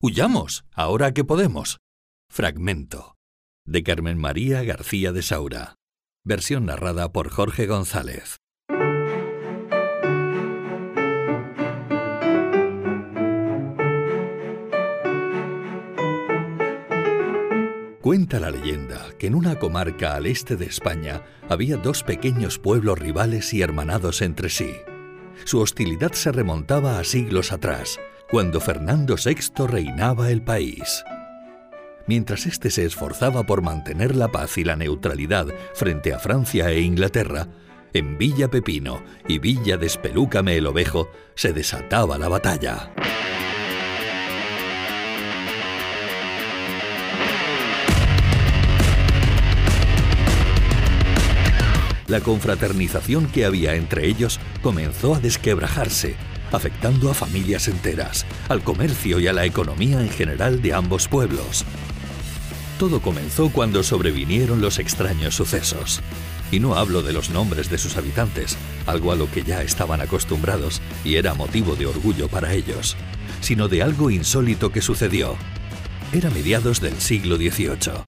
Huyamos, ahora que podemos. Fragmento. De Carmen María García de Saura. Versión narrada por Jorge González. Cuenta la leyenda que en una comarca al este de España había dos pequeños pueblos rivales y hermanados entre sí. Su hostilidad se remontaba a siglos atrás, cuando Fernando VI reinaba el país. Mientras éste se esforzaba por mantener la paz y la neutralidad frente a Francia e Inglaterra, en Villa Pepino y Villa de Espelúcame el Ovejo se desataba la batalla. La confraternización que había entre ellos comenzó a desquebrajarse, afectando a familias enteras, al comercio y a la economía en general de ambos pueblos. Todo comenzó cuando sobrevinieron los extraños sucesos. Y no hablo de los nombres de sus habitantes, algo a lo que ya estaban acostumbrados y era motivo de orgullo para ellos, sino de algo insólito que sucedió. Era mediados del siglo XVIII.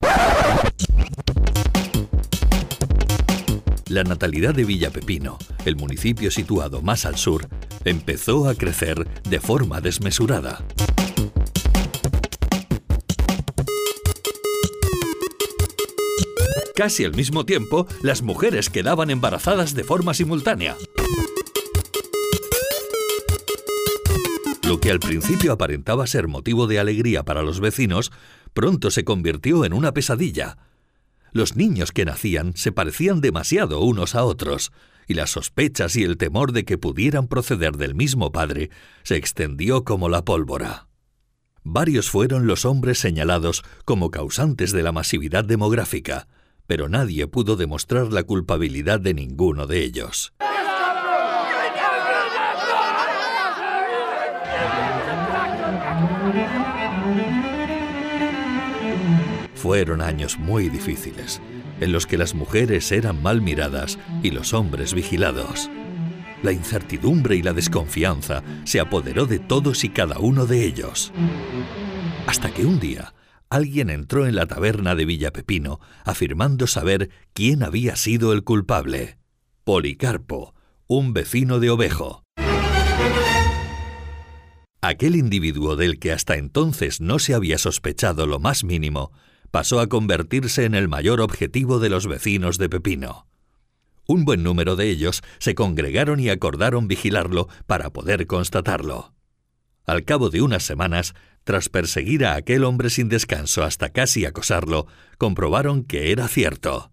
La natalidad de Villa Pepino, el municipio situado más al sur, empezó a crecer de forma desmesurada. Casi al mismo tiempo, las mujeres quedaban embarazadas de forma simultánea. Lo que al principio aparentaba ser motivo de alegría para los vecinos, pronto se convirtió en una pesadilla. Los niños que nacían se parecían demasiado unos a otros, y las sospechas y el temor de que pudieran proceder del mismo padre se extendió como la pólvora. Varios fueron los hombres señalados como causantes de la masividad demográfica, pero nadie pudo demostrar la culpabilidad de ninguno de ellos. Fueron años muy difíciles, en los que las mujeres eran mal miradas y los hombres vigilados. La incertidumbre y la desconfianza se apoderó de todos y cada uno de ellos. Hasta que un día alguien entró en la taberna de Villa Pepino afirmando saber quién había sido el culpable. Policarpo, un vecino de Ovejo. Aquel individuo del que hasta entonces no se había sospechado lo más mínimo pasó a convertirse en el mayor objetivo de los vecinos de Pepino. Un buen número de ellos se congregaron y acordaron vigilarlo para poder constatarlo. Al cabo de unas semanas, tras perseguir a aquel hombre sin descanso hasta casi acosarlo, comprobaron que era cierto.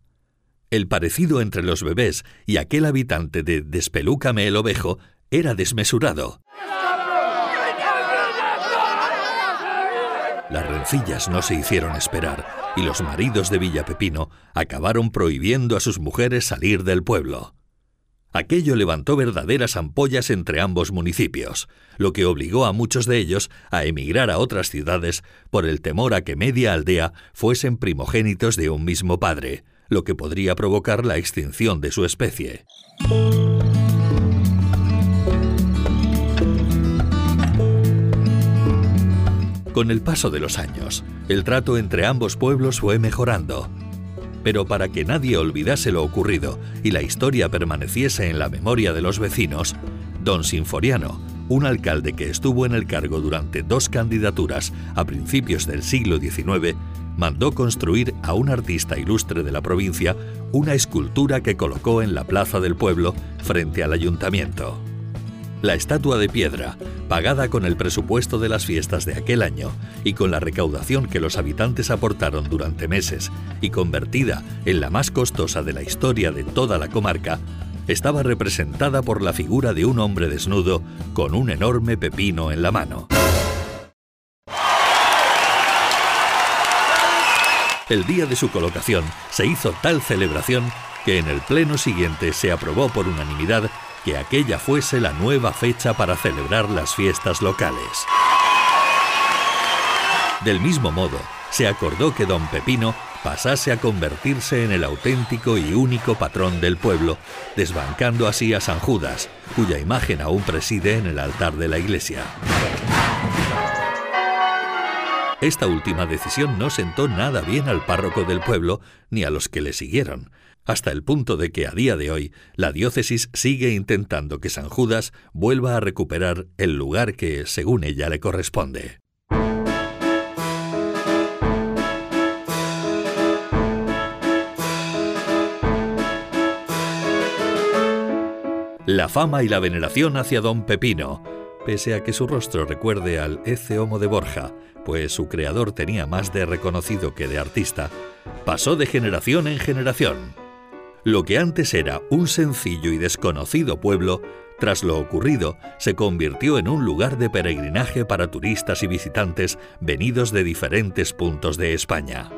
El parecido entre los bebés y aquel habitante de Despelúcame el ovejo era desmesurado. Las rencillas no se hicieron esperar y los maridos de Villa Pepino acabaron prohibiendo a sus mujeres salir del pueblo. Aquello levantó verdaderas ampollas entre ambos municipios, lo que obligó a muchos de ellos a emigrar a otras ciudades por el temor a que media aldea fuesen primogénitos de un mismo padre, lo que podría provocar la extinción de su especie. Con el paso de los años, el trato entre ambos pueblos fue mejorando. Pero para que nadie olvidase lo ocurrido y la historia permaneciese en la memoria de los vecinos, don Sinforiano, un alcalde que estuvo en el cargo durante dos candidaturas a principios del siglo XIX, mandó construir a un artista ilustre de la provincia una escultura que colocó en la plaza del pueblo frente al ayuntamiento. La estatua de piedra, pagada con el presupuesto de las fiestas de aquel año y con la recaudación que los habitantes aportaron durante meses y convertida en la más costosa de la historia de toda la comarca, estaba representada por la figura de un hombre desnudo con un enorme pepino en la mano. El día de su colocación se hizo tal celebración que en el pleno siguiente se aprobó por unanimidad que aquella fuese la nueva fecha para celebrar las fiestas locales. Del mismo modo, se acordó que don Pepino pasase a convertirse en el auténtico y único patrón del pueblo, desbancando así a San Judas, cuya imagen aún preside en el altar de la iglesia. Esta última decisión no sentó nada bien al párroco del pueblo ni a los que le siguieron, hasta el punto de que a día de hoy la diócesis sigue intentando que San Judas vuelva a recuperar el lugar que, según ella, le corresponde. la fama y la veneración hacia don Pepino, pese a que su rostro recuerde al Ece Homo de Borja, pues su creador tenía más de reconocido que de artista, pasó de generación en generación. Lo que antes era un sencillo y desconocido pueblo, tras lo ocurrido, se convirtió en un lugar de peregrinaje para turistas y visitantes venidos de diferentes puntos de España.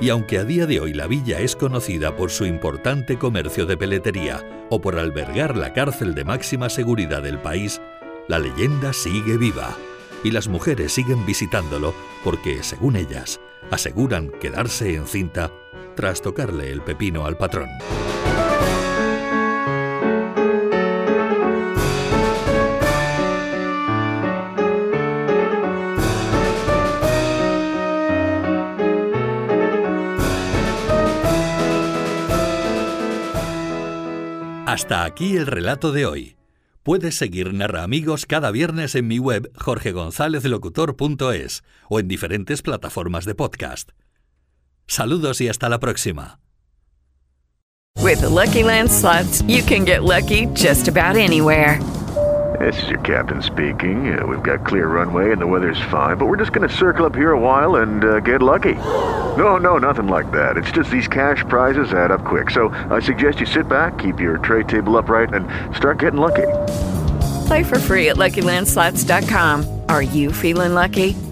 Y aunque a día de hoy la villa es conocida por su importante comercio de peletería o por albergar la cárcel de máxima seguridad del país, la leyenda sigue viva y las mujeres siguen visitándolo porque, según ellas, aseguran quedarse encinta tras tocarle el pepino al patrón. Hasta aquí el relato de hoy. Puedes seguir Narra Amigos cada viernes en mi web jorgegonzalezlocutor.es o en diferentes plataformas de podcast. Saludos y hasta la próxima. With Lucky Land slots, you can get lucky just about anywhere. This is your captain speaking. Uh, we've got clear runway and the weather's fine, but we're just going to circle up here a while and uh, get lucky. No, no, nothing like that. It's just these cash prizes add up quick. So I suggest you sit back, keep your tray table upright, and start getting lucky. Play for free at LuckyLandSlots.com. Are you feeling lucky?